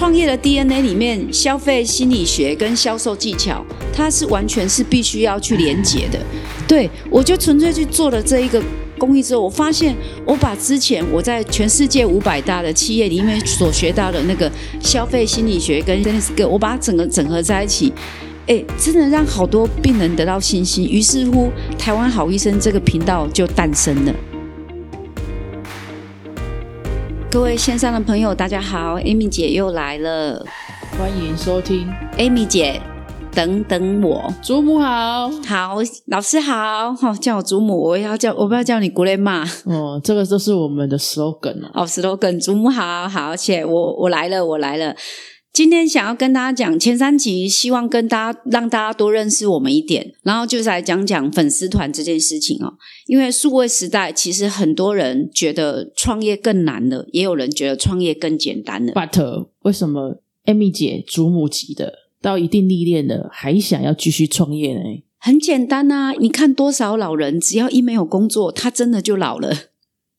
创业的 DNA 里面，消费心理学跟销售技巧，它是完全是必须要去连接的。对我就纯粹去做了这一个公益之后，我发现我把之前我在全世界五百大的企业里面所学到的那个消费心理学跟我把它整个整合在一起。哎，真的让好多病人得到信心，于是乎，台湾好医生这个频道就诞生了。各位线上的朋友，大家好，Amy 姐又来了，欢迎收听。Amy 姐。等等我，祖母好，好老师好，好叫我祖母，我要叫我不要叫你古雷骂哦，这个就是我们的 slogan 哦，slogan，祖母好好，且我我来了，我来了。今天想要跟大家讲前三集，希望跟大家让大家多认识我们一点，然后就是来讲讲粉丝团这件事情哦。因为数位时代，其实很多人觉得创业更难了，也有人觉得创业更简单了。But 为什么 Amy 姐祖母级的到一定历练了，还想要继续创业呢？很简单啊，你看多少老人，只要一没有工作，他真的就老了。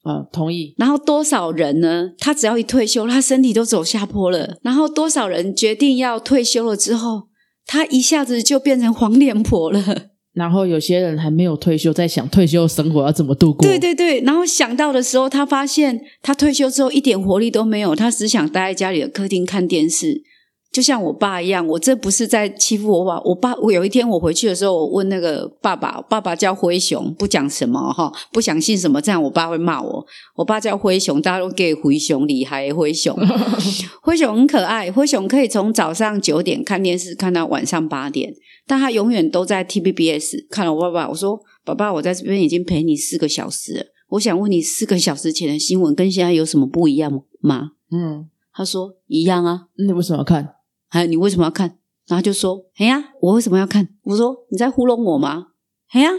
啊，同意。然后多少人呢？他只要一退休，他身体都走下坡了。然后多少人决定要退休了之后，他一下子就变成黄脸婆了。然后有些人还没有退休，在想退休生活要怎么度过。对对对。然后想到的时候，他发现他退休之后一点活力都没有，他只想待在家里的客厅看电视。就像我爸一样，我这不是在欺负我爸。我爸，我有一天我回去的时候，我问那个爸爸，爸爸叫灰熊，不讲什么哈，不相信什么，这样我爸会骂我。我爸叫灰熊，大家都给灰熊厉害，灰熊，灰熊很可爱，灰熊可以从早上九点看电视看到晚上八点，但他永远都在 TBS 看了我爸爸。我说，爸爸，我在这边已经陪你四个小时了，我想问你，四个小时前的新闻跟现在有什么不一样吗？嗯，他说一样啊，那你为什么要看？哎，你为什么要看？然后就说：“哎呀，我为什么要看？”我说：“你在糊弄我吗？”哎呀，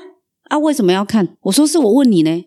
啊，为什么要看？我说：“是我问你呢。”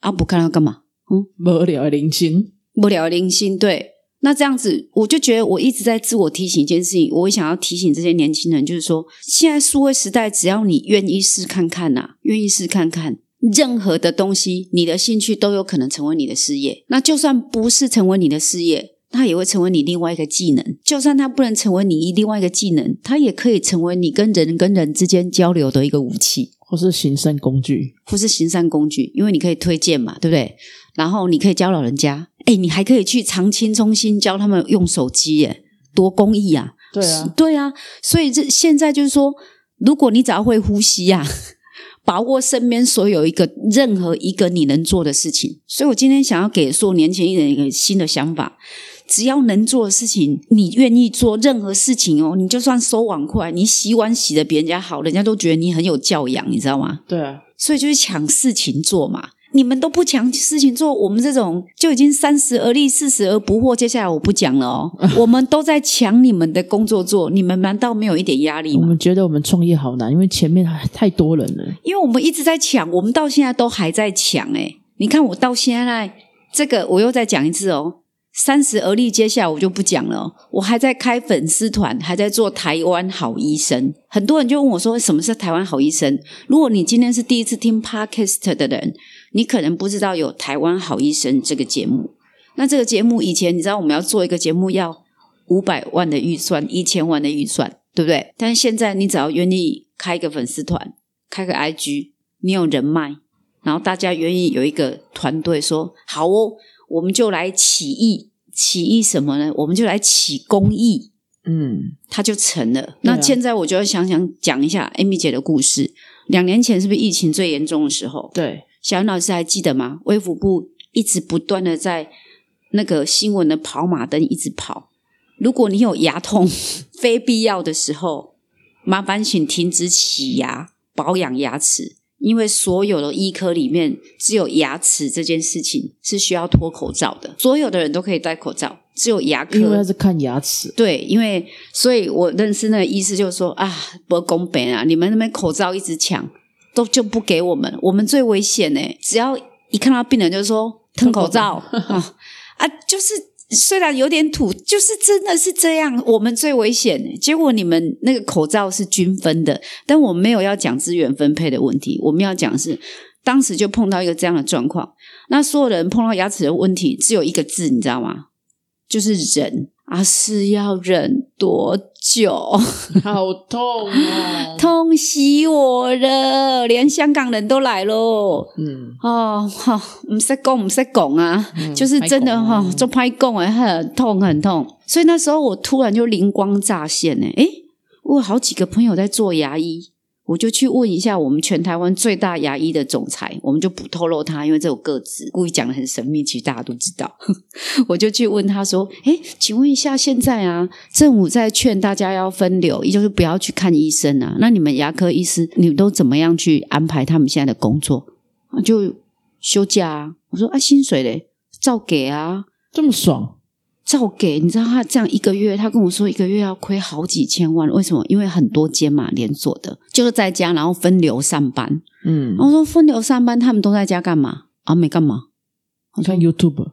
啊，不看要干嘛？嗯，无聊零星，无聊零星。对，那这样子，我就觉得我一直在自我提醒一件事情，我想要提醒这些年轻人，就是说，现在数位时代，只要你愿意试看看呐，愿意试看看，任何的东西，你的兴趣都有可能成为你的事业。那就算不是成为你的事业。它也会成为你另外一个技能，就算它不能成为你另外一个技能，它也可以成为你跟人跟人之间交流的一个武器，或是行善工具，或是行善工具，因为你可以推荐嘛，对不对？然后你可以教老人家，哎，你还可以去长青中心教他们用手机，耶，多公益啊！对啊，对啊，所以这现在就是说，如果你只要会呼吸呀，把握身边所有一个任何一个你能做的事情，所以我今天想要给说年轻人一个新的想法。只要能做的事情，你愿意做任何事情哦。你就算收碗筷，你洗碗洗的比人家好，人家都觉得你很有教养，你知道吗？对啊，所以就是抢事情做嘛。你们都不抢事情做，我们这种就已经三十而立，四十而不惑。接下来我不讲了哦，我们都在抢你们的工作做，你们难道没有一点压力吗？我们觉得我们创业好难，因为前面还太多人了。因为我们一直在抢，我们到现在都还在抢。哎，你看我到现在这个，我又再讲一次哦。三十而立，接下来我就不讲了。我还在开粉丝团，还在做台湾好医生。很多人就问我说：“什么是台湾好医生？”如果你今天是第一次听 Podcast 的人，你可能不知道有台湾好医生这个节目。那这个节目以前你知道我们要做一个节目要五百万的预算，一千万的预算，对不对？但是现在你只要愿意开一个粉丝团，开个 IG，你有人脉，然后大家愿意有一个团队说好哦。我们就来起义，起义什么呢？我们就来起公益，嗯，它就成了。那现在我就要想想讲一下 Amy 姐的故事。两年前是不是疫情最严重的时候？对，小云老师还记得吗？微服部一直不断的在那个新闻的跑马灯一直跑。如果你有牙痛，非必要的时候，麻烦请停止洗牙，保养牙齿。因为所有的医科里面，只有牙齿这件事情是需要脱口罩的。所有的人都可以戴口罩，只有牙科。因为是看牙齿。对，因为所以我认识那个医师，就是说啊，不公平啊！你们那边口罩一直抢，都就不给我们，我们最危险呢。只要一看到病人，就说吞口罩 啊啊，就是。虽然有点土，就是真的是这样。我们最危险，结果你们那个口罩是均分的，但我们没有要讲资源分配的问题。我们要讲是，当时就碰到一个这样的状况。那所有人碰到牙齿的问题，只有一个字，你知道吗？就是人。啊，是要忍多久？好痛哦！痛死我了！连香港人都来喽。嗯，哦，哈，唔识讲唔识讲啊，嗯就是真的哈歹讲啊，就拍讲哎，很痛很痛。所以那时候我突然就灵光乍现呢，诶，我有好几个朋友在做牙医，我就去问一下我们全台湾最大牙医的总裁，我们就不透露他，因为这有个子，故意讲的很神秘，其实大家都知道。我就去问他说：“诶，请问一下，现在啊，政府在劝大家要分流，也就是不要去看医生啊。那你们牙科医师，你们都怎么样去安排他们现在的工作？就休假啊。我说啊，薪水嘞，照给啊，这么爽，照给。你知道他这样一个月，他跟我说一个月要亏好几千万，为什么？因为很多间嘛，连锁的，就是在家然后分流上班。嗯，我说分流上班，他们都在家干嘛？啊，没干嘛。我看 YouTube，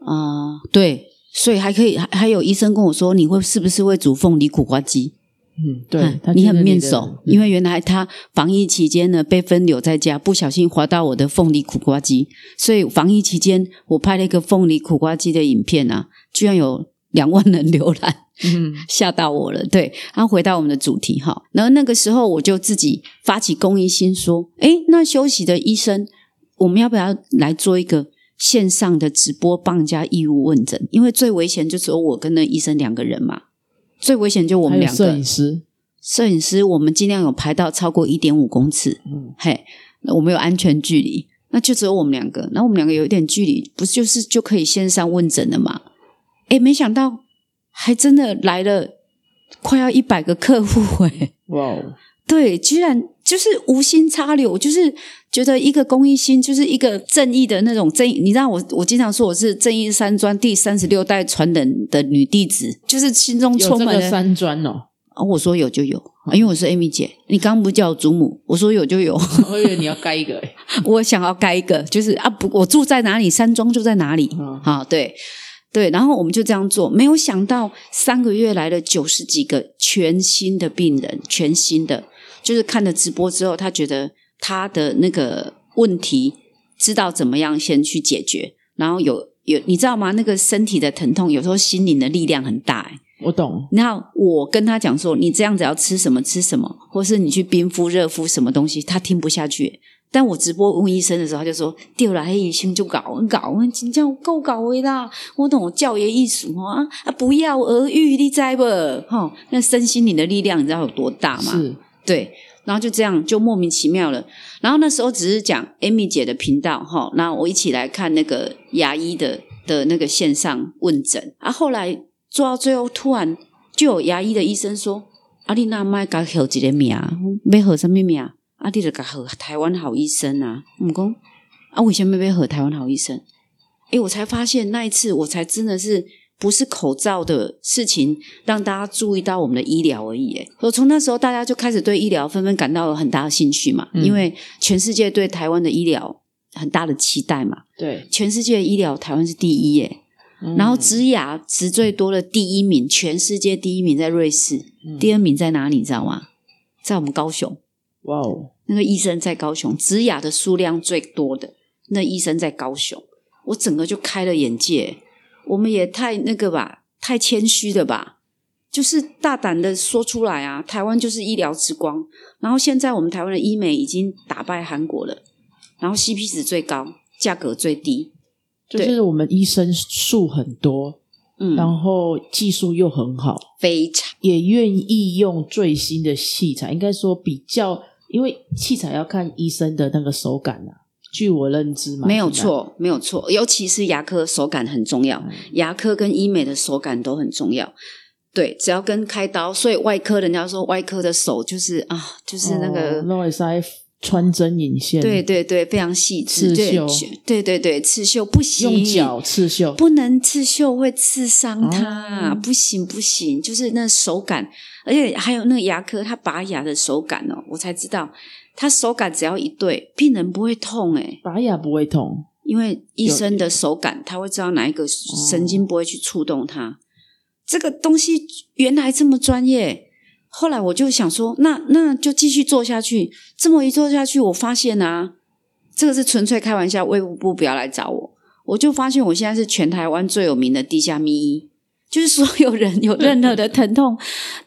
啊、对，所以还可以，还还有医生跟我说，你会是不是会煮凤梨苦瓜鸡？嗯，对嗯，你很面熟，因为原来他防疫期间呢被分流在家，不小心滑到我的凤梨苦瓜鸡，所以防疫期间我拍了一个凤梨苦瓜鸡的影片啊，居然有两万人浏览。嗯 吓到我了。对，然后回到我们的主题哈，然后那个时候我就自己发起公益心，说，诶，那休息的医生，我们要不要来做一个线上的直播，帮人家义务问诊？因为最危险就只有我跟那医生两个人嘛，最危险就我们两个。摄影。师，摄影师，我们尽量有排到超过一点五公尺，嗯。嘿，那我们有安全距离，那就只有我们两个，然后我们两个有一点距离，不是就是就可以线上问诊了吗？哎，没想到还真的来了快要一百个客户诶，哇哦，对，居然就是无心插柳，我就是觉得一个公益心，就是一个正义的那种正义。你知道我，我经常说我是正义山庄第三十六代传人的女弟子，就是心中充满了山庄哦，啊，我说有就有，啊因为我是 Amy 姐，你刚刚不叫我祖母，我说有就有，我 以为你要盖一个欸，我想要盖一个，就是啊不，我住在哪里，山庄就在哪里，嗯好、对对，然后我们就这样做，没有想到三个月来了九十几个全新的病人，全新的，就是看了直播之后，他觉得他的那个问题知道怎么样先去解决，然后有有你知道吗？那个身体的疼痛，有时候心灵的力量很大、欸我懂，然后我跟他讲说，你这样子要吃什么吃什么，或是你去冰敷热敷什么东西，他听不下去。但我直播问医生的时候，他就说：“对啦，黑医生就搞搞，真叫够搞的啦。我懂我教爷艺术啊啊，不药而愈，你知不？哈、那身心灵的力量，你知道有多大吗？是，对，然后就这样就莫名其妙了。然后那时候只是讲 Amy 姐的频道哈，那我一起来看那个牙医的的那个线上问诊啊。后来做到最后，突然就有牙医的医生说：“啊，你那麦甲号一个名，要号什么名？啊，你就甲号台湾好医生啊。”我们讲啊，为什么要号台湾好医生？诶，我才发现那一次，我才真的是不是口罩的事情让大家注意到我们的医疗而已。诶，我从那时候大家就开始对医疗纷纷感到了很大的兴趣嘛，嗯因为全世界对台湾的医疗很大的期待嘛。对，全世界的医疗，台湾是第一耶。然后嗯植牙植最多的第一名，全世界第一名在瑞士，嗯第二名在哪里？你知道吗？在我们高雄。哇哦，那个医生在高雄，植牙的数量最多的那医生在高雄，我整个就开了眼界。我们也太那个吧，太谦虚了吧，就是大胆的说出来啊！台湾就是医疗之光，然后现在我们台湾的医美已经打败韩国了，然后 CP 值最高，价格最低，就是我们医生数很多，嗯，然后技术又很好，非常。也愿意用最新的器材，应该说比较，因为器材要看医生的那个手感啊。据我认知嘛，没有错，没有错，尤其是牙科手感很重要，嗯牙科跟医美的手感都很重要。对，只要跟开刀，所以外科人家说外科的手就是啊，就是那个，哦那也是在穿针引线，对对对，非常细致，对刺绣对对对，刺绣不行，用脚刺绣，不能刺绣会刺伤它，哦不行不行，就是那手感，而且还有那个牙科，他拔牙的手感哦，我才知道，他手感只要一对，病人不会痛诶、拔牙不会痛，因为医生的手感，他会知道哪一个神经不会去触动它。这个东西原来这么专业，后来我就想说，那那就继续做下去。这么一做下去，我发现啊，这个是纯粹开玩笑，卫务部不要来找我。我就发现我现在是全台湾最有名的地下秘医，就是所有人有任何的疼痛，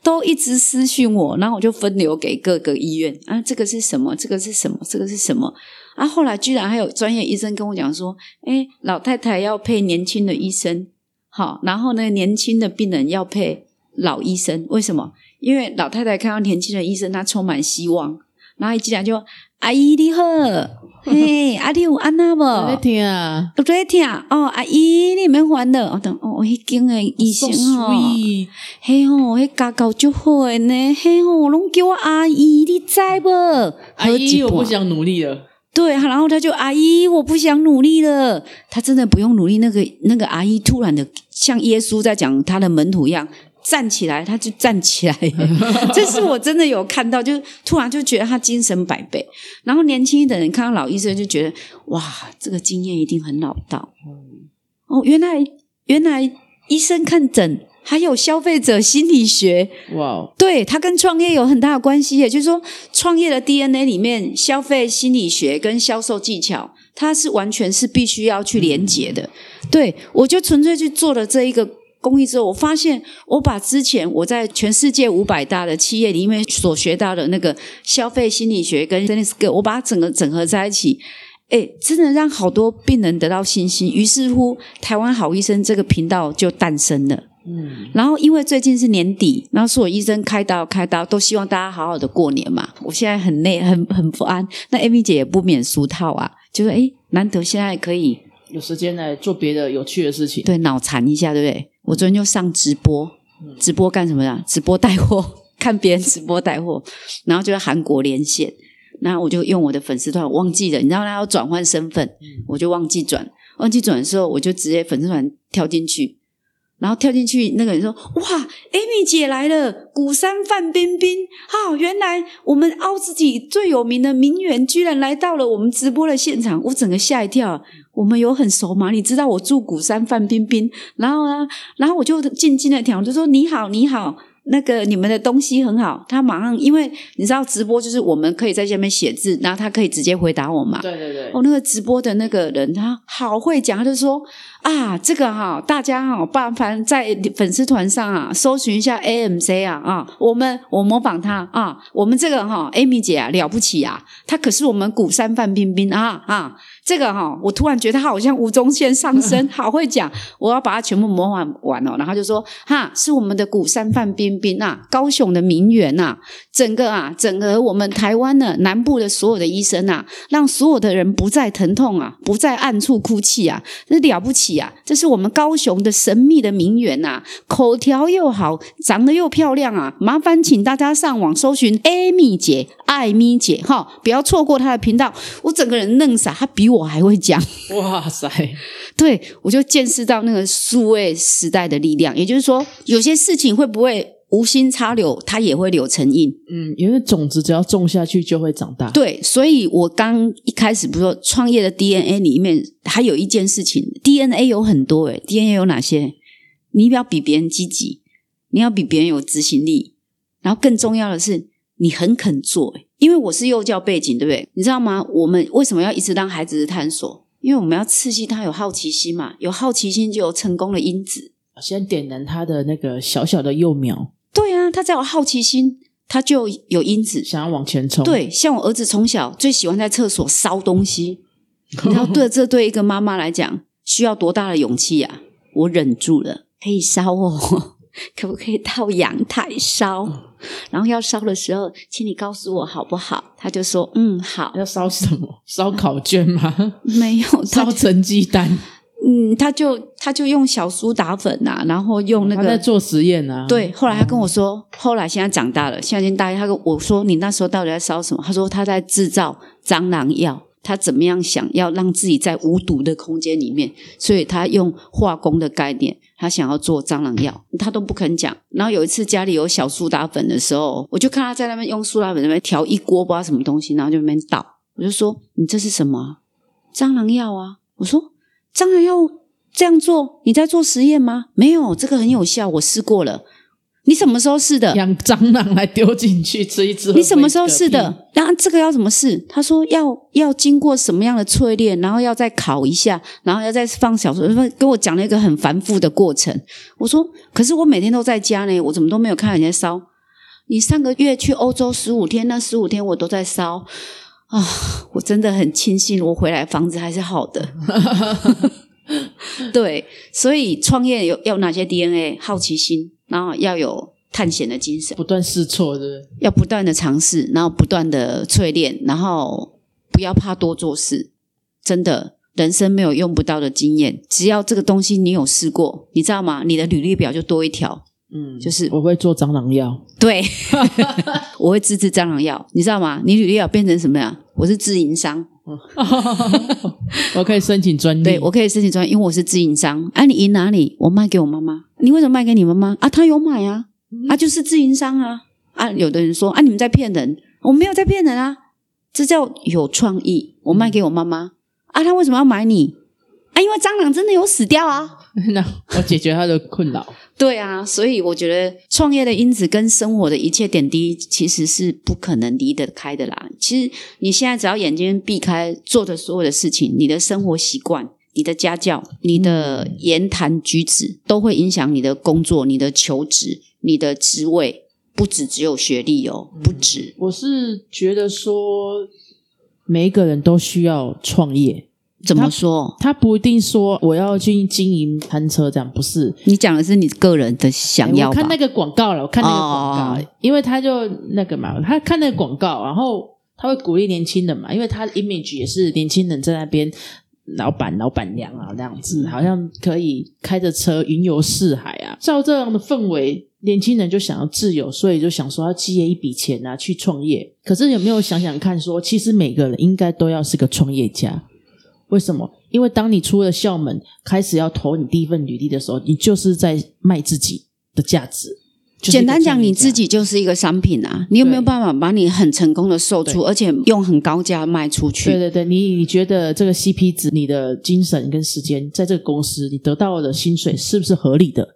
都一直私讯我，然后我就分流给各个医院啊，这个是什么？这个是什么？这个是什么？啊，后来居然还有专业医生跟我讲说，哎，老太太要配年轻的医生，好，然后呢，年轻的病人要配老医生，为什么？因为老太太看到年轻的医生，她充满希望，然后一进来就阿姨你好。嘿，阿弟有安那无？在听啊，我在听。哦，阿姨你免烦恼，我等哦，迄间诶医生吼，嘿吼，迄家教就好诶呢，嘿吼，拢叫我阿姨，你知无？阿姨我不想努力了，对，然后他就阿姨我不想努力了，他真的不用努力，那个那个阿姨突然的像耶稣在讲他的门徒一样。站起来，他就站起来，这是我真的有看到，就突然就觉得他精神百倍。然后年轻的人看到老医生就觉得，哇，这个经验一定很老道。哦，原来原来医生看诊还有消费者心理学，哇，对他跟创业有很大的关系。也就是说，创业的 DNA 里面，消费心理学跟销售技巧，它是完全是必须要去连接的。对我就纯粹去做了这一个。公益之后，我发现我把之前我在全世界五百大的企业里面所学到的那个消费心理学跟 business skill，我把它整个整合在一起，哎，真的让好多病人得到信心。于是乎，台湾好医生这个频道就诞生了。嗯，然后因为最近是年底，然后所有医生开刀开刀，都希望大家好好的过年嘛。我现在很累，很很不安。那 Amy 姐也不免俗套啊，就是哎，难得现在可以有时间来做别的有趣的事情，对，脑残一下，对不对？我昨天就上直播，直播干什么的？直播带货，看别人直播带货，然后就在韩国连线，然后我就用我的粉丝团忘记了，你知道他要转换身份，我就忘记转，忘记转的时候，我就直接粉丝团跳进去。然后跳进去，那个人说：“哇，Amy 姐来了，鼓山范冰冰，哈，原来我们凹自己最有名的名媛居然来到了我们直播的现场，我整个吓一跳。我们有很熟吗？你知道我住鼓山范冰冰，然后呢，然后我就静静的听，我就说你好，你好。”那个你们的东西很好，他马上因为你知道直播就是我们可以在下面写字，然后他可以直接回答我嘛。对对对。哦，那个直播的那个人他好会讲，他就说啊，这个哈，大家哈，麻烦在粉丝团上啊，搜寻一下 AMC 啊啊，我们我模仿他啊，我们这个哈，Amy 姐啊了不起啊，她可是我们鼓山范冰冰啊啊。这个哈，我突然觉得她好像吴宗宪上身，好会讲，我要把它全部模仿完哦。然后就说哈，是我们的古山范冰冰啊，高雄的名媛呐，整个啊，整个我们台湾的南部的所有的医生啊，让所有的人不再疼痛啊，不再暗处哭泣啊，这了不起啊！这是我们高雄的神秘的名媛呐，口条又好，长得又漂亮啊！麻烦请大家上网搜寻 Amy 姐、艾米姐哈，不要错过她的频道。我整个人愣傻，她比。我还会讲，哇塞！对我就见识到那个数位时代的力量，也就是说，有些事情会不会无心插柳，它也会柳成荫。嗯，因为种子只要种下去就会长大。对，所以我刚一开始不是说创业的 DNA 里面还有一件事情，DNA 有很多诶 d n a 有哪些？你要比别人积极，你要比别人有执行力，然后更重要的是，你很肯做因为我是幼教背景，对不对？你知道吗？我们为什么要一直当孩子的探索？因为我们要刺激他有好奇心嘛，有好奇心就有成功的因子。先点燃他的那个小小的幼苗。对啊，他只要有好奇心，他就有因子想要往前冲。对，像我儿子从小最喜欢在厕所烧东西，你知道，对这对一个妈妈来讲，需要多大的勇气啊？我忍住了，可以烧哦。可不可以到阳台烧？然后要烧的时候，请你告诉我好不好？他就说：“嗯，好。”要烧什么？烧烤卷吗？没有，烧成绩单。嗯，他就他就用小苏打粉呐，然后用那个在做实验啊。对，后来他跟我说，后来现在长大了，现在已经大一。他跟我说：“你那时候到底在烧什么？”他说：“他在制造蟑螂药。”他怎么样想要让自己在无毒的空间里面？所以他用化工的概念，他想要做蟑螂药，他都不肯讲。然后有一次家里有小苏打粉的时候，我就看他在那边用苏打粉那边调一锅不知道什么东西，然后就那边倒。我就说：“你这是什么？蟑螂药啊！”我说：“蟑螂要这样做，你在做实验吗？”没有，这个很有效，我试过了。你什么时候试的？养蟑螂来丢进去吃一吃。你什么时候试的？然后这个要怎么试？他说要要经过什么样的淬炼，然后要再烤一下，然后要再放小说，跟我讲了一个很繁复的过程。我说，可是我每天都在家呢，我怎么都没有看到人家烧？你上个月去欧洲十五天，那十五天我都在烧啊！我真的很庆幸我回来房子还是好的。对，所以创业有要哪些 DNA？好奇心，然后要有探险的精神。不断试错，对不对？要不断的尝试，然后不断的淬炼，然后不要怕多做事。真的，人生没有用不到的经验，只要这个东西你有试过，你知道吗？你的履历表就多一条，嗯，就是我会做蟑螂药，对，我会自制蟑螂药，你知道吗？你履历表变成什么呀？我是自营商，我可以申请专利。对我可以申请专业，因为我是自营商。啊，你赢哪里？我卖给我妈妈。你为什么卖给你妈妈？啊，她有买啊，啊，就是自营商啊。啊，有的人说啊，你们在骗人，我没有在骗人啊，这叫有创意。我卖给我妈妈，啊，她为什么要买你？啊，因为蟑螂真的有死掉啊。那我解决他的困扰。对啊，所以我觉得创业的因子跟生活的一切点滴其实是不可能离得开的啦。其实你现在只要眼睛避开做的所有的事情，你的生活习惯、你的家教、你的言谈举止，都会影响你的工作、你的求职、你的职位。不止只有学历哦，不止。我是觉得说，每一个人都需要创业。怎么说？他不一定说我要去经营餐车，这样不是。你讲的是你个人的想要看那个广告了，我看那个广告，哦因为他就那个嘛，他看那个广告，然后他会鼓励年轻人嘛，因为他的 image 也是年轻人在那边，老板、老板娘啊那样嗯子，好像可以开着车云游四海啊。照这样的氛围，年轻人就想要自由，所以就想说要积累一笔钱啊，去创业。可是有没有想想看说其实每个人应该都要是个创业家。为什么？因为当你出了校门，开始要投你第一份履历的时候，你就是在卖自己的价值。就是简单讲，你自己就是一个商品啊！你有没有办法把你很成功的售出，而且用很高价卖出去？对对对，你你觉得这个 CP 值，你的精神跟时间，在这个公司你得到的薪水是不是合理的？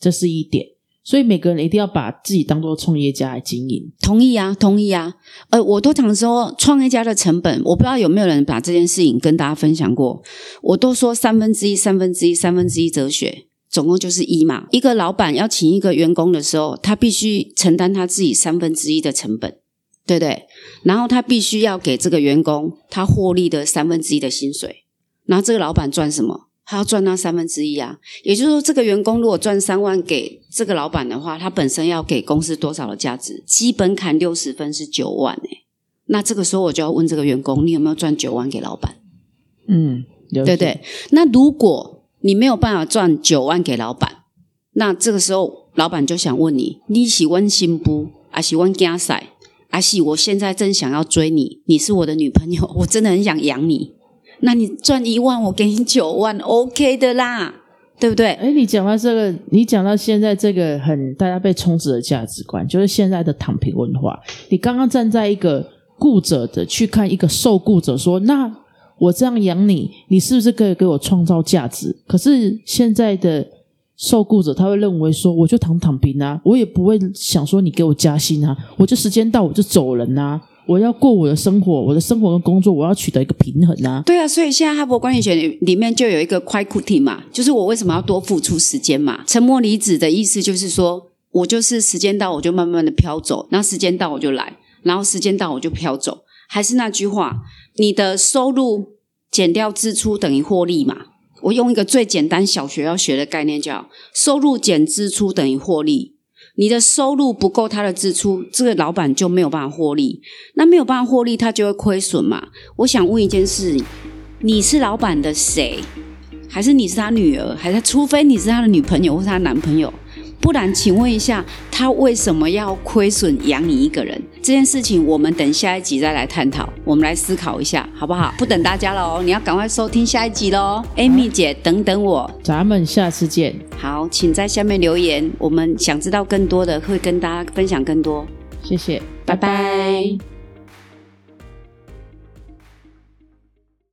这是一点。所以每个人一定要把自己当做创业家来经营。同意啊，同意啊。呃，我都常说创业家的成本，我不知道有没有人把这件事情跟大家分享过。我都说三分之一、三分之一、三分之一哲学，总共就是一嘛。一个老板要请一个员工的时候，他必须承担他自己三分之一的成本，对不对？然后他必须要给这个员工他获利的三分之一的薪水。然后这个老板赚什么？他要赚那三分之一啊，也就是说，这个员工如果赚三万给这个老板的话，他本身要给公司多少的价值？基本砍六十分是九万诶、那这个时候我就要问这个员工，你有没有赚九万给老板？嗯，对对？那如果你没有办法赚九万给老板，那这个时候老板就想问你：你喜欢新不？还喜欢加赛？还是我现在正想要追你，你是我的女朋友，我真的很想养你。那你赚一万，我给你九万，OK 的啦，对不对？哎，你讲到这个，你讲到现在这个很大家被充值的价值观，就是现在的躺平文化。你刚刚站在一个雇者的去看一个受雇者说，那我这样养你，你是不是可以给我创造价值？可是现在的受雇者他会认为说，我就躺躺平啊，我也不会想说你给我加薪啊，我就时间到我就走人啊。我要过我的生活，我的生活跟工作，我要取得一个平衡啊。对啊，所以现在哈佛管理学里里面就有一个 quiet 嘛，就是我为什么要多付出时间嘛？沉默离子的意思就是说我就是时间到我就慢慢的飘走，那时间到我就来，然后时间到我就飘走。还是那句话，你的收入减掉支出等于获利嘛？我用一个最简单小学要学的概念叫收入减支出等于获利。你的收入不够他的支出，这个老板就没有办法获利。那没有办法获利，他就会亏损嘛。我想问一件事：你是老板的谁？还是你是他女儿？还是除非你是他的女朋友或是他男朋友？不然，请问一下，他为什么要亏损养你一个人？这件事情，我们等下一集再来探讨。我们来思考一下，好不好？不等大家了哦，你要赶快收听下一集喽。Amy 姐，等等我。咱们下次见，好，请在下面留言，我们想知道更多的，会跟大家分享更多。谢谢，拜拜